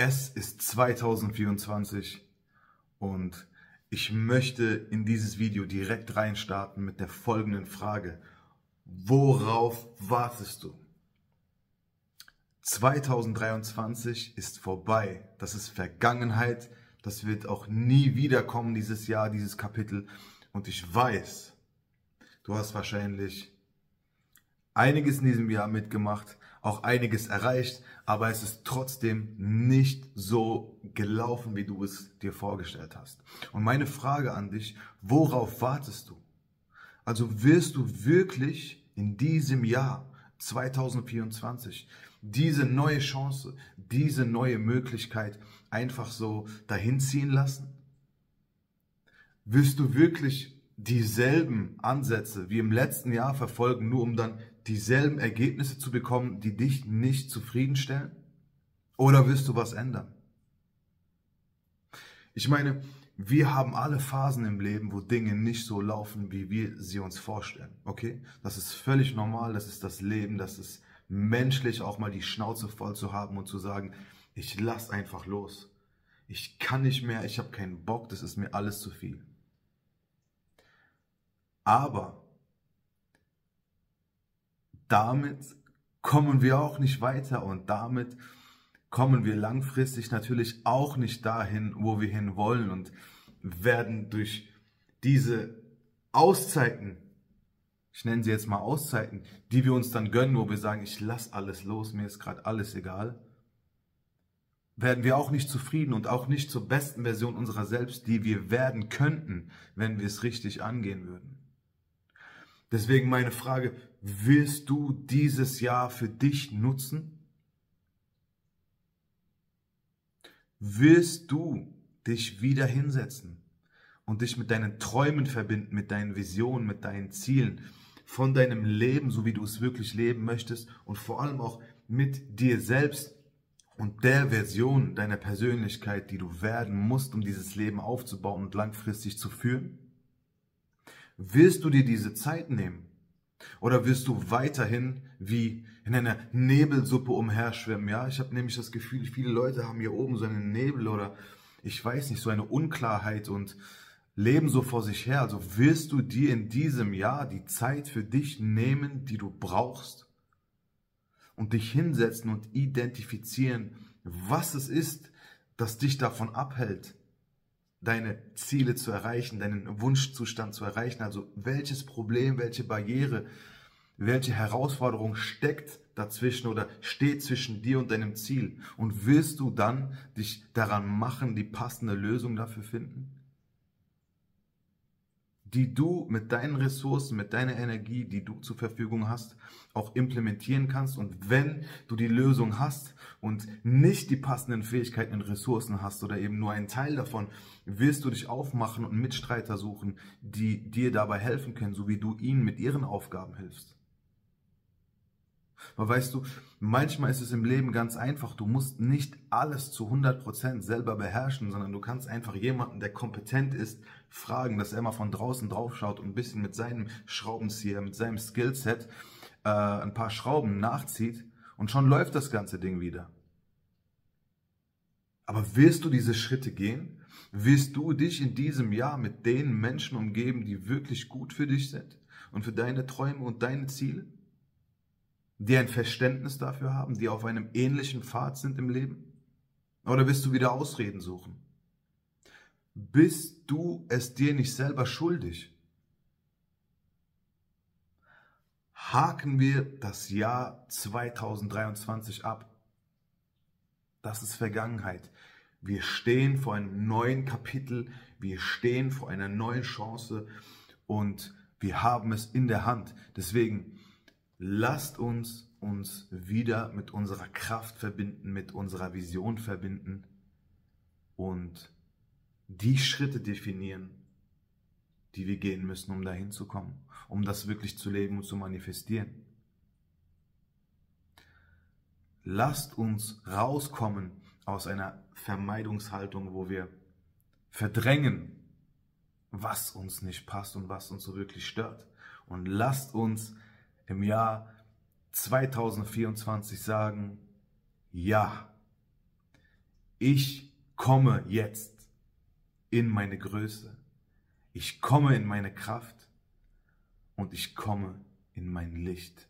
Es ist 2024 und ich möchte in dieses Video direkt reinstarten mit der folgenden Frage. Worauf wartest du? 2023 ist vorbei. Das ist Vergangenheit. Das wird auch nie wiederkommen, dieses Jahr, dieses Kapitel. Und ich weiß, du hast wahrscheinlich einiges in diesem Jahr mitgemacht, auch einiges erreicht, aber es ist trotzdem nicht so gelaufen, wie du es dir vorgestellt hast. Und meine Frage an dich, worauf wartest du? Also wirst du wirklich in diesem Jahr 2024 diese neue Chance, diese neue Möglichkeit einfach so dahinziehen lassen? Wirst du wirklich dieselben Ansätze wie im letzten Jahr verfolgen, nur um dann dieselben Ergebnisse zu bekommen, die dich nicht zufriedenstellen? Oder wirst du was ändern? Ich meine, wir haben alle Phasen im Leben, wo Dinge nicht so laufen, wie wir sie uns vorstellen. Okay? Das ist völlig normal, das ist das Leben, das ist menschlich auch mal die Schnauze voll zu haben und zu sagen, ich lass einfach los. Ich kann nicht mehr, ich habe keinen Bock, das ist mir alles zu viel. Aber damit kommen wir auch nicht weiter und damit kommen wir langfristig natürlich auch nicht dahin, wo wir hin wollen und werden durch diese Auszeiten, ich nenne sie jetzt mal Auszeiten, die wir uns dann gönnen, wo wir sagen, ich lasse alles los, mir ist gerade alles egal, werden wir auch nicht zufrieden und auch nicht zur besten Version unserer selbst, die wir werden könnten, wenn wir es richtig angehen würden. Deswegen meine Frage, wirst du dieses Jahr für dich nutzen? Wirst du dich wieder hinsetzen und dich mit deinen Träumen verbinden, mit deinen Visionen, mit deinen Zielen, von deinem Leben, so wie du es wirklich leben möchtest und vor allem auch mit dir selbst und der Version deiner Persönlichkeit, die du werden musst, um dieses Leben aufzubauen und langfristig zu führen? Wirst du dir diese Zeit nehmen? Oder wirst du weiterhin wie in einer Nebelsuppe umherschwimmen? Ja, ich habe nämlich das Gefühl, viele Leute haben hier oben so einen Nebel oder ich weiß nicht, so eine Unklarheit und leben so vor sich her. Also wirst du dir in diesem Jahr die Zeit für dich nehmen, die du brauchst und dich hinsetzen und identifizieren, was es ist, das dich davon abhält, deine Ziele zu erreichen, deinen Wunschzustand zu erreichen. Also welches Problem, welche Barriere, welche Herausforderung steckt dazwischen oder steht zwischen dir und deinem Ziel? Und willst du dann dich daran machen, die passende Lösung dafür finden? Die du mit deinen Ressourcen, mit deiner Energie, die du zur Verfügung hast, auch implementieren kannst. Und wenn du die Lösung hast und nicht die passenden Fähigkeiten und Ressourcen hast oder eben nur einen Teil davon, wirst du dich aufmachen und Mitstreiter suchen, die dir dabei helfen können, so wie du ihnen mit ihren Aufgaben hilfst. Weil weißt du, manchmal ist es im Leben ganz einfach. Du musst nicht alles zu 100% selber beherrschen, sondern du kannst einfach jemanden, der kompetent ist, fragen, dass er mal von draußen drauf schaut und ein bisschen mit seinem Schraubenzieher, mit seinem Skillset äh, ein paar Schrauben nachzieht und schon läuft das ganze Ding wieder. Aber willst du diese Schritte gehen? Willst du dich in diesem Jahr mit den Menschen umgeben, die wirklich gut für dich sind und für deine Träume und deine Ziele? Die ein Verständnis dafür haben, die auf einem ähnlichen Pfad sind im Leben? Oder wirst du wieder Ausreden suchen? Bist du es dir nicht selber schuldig? Haken wir das Jahr 2023 ab. Das ist Vergangenheit. Wir stehen vor einem neuen Kapitel, wir stehen vor einer neuen Chance und wir haben es in der Hand. Deswegen lasst uns uns wieder mit unserer Kraft verbinden, mit unserer Vision verbinden und die Schritte definieren, die wir gehen müssen, um dahin zu kommen, um das wirklich zu leben und zu manifestieren. Lasst uns rauskommen aus einer Vermeidungshaltung, wo wir verdrängen, was uns nicht passt und was uns so wirklich stört. Und lasst uns im Jahr 2024 sagen, ja, ich komme jetzt in meine Größe. Ich komme in meine Kraft und ich komme in mein Licht.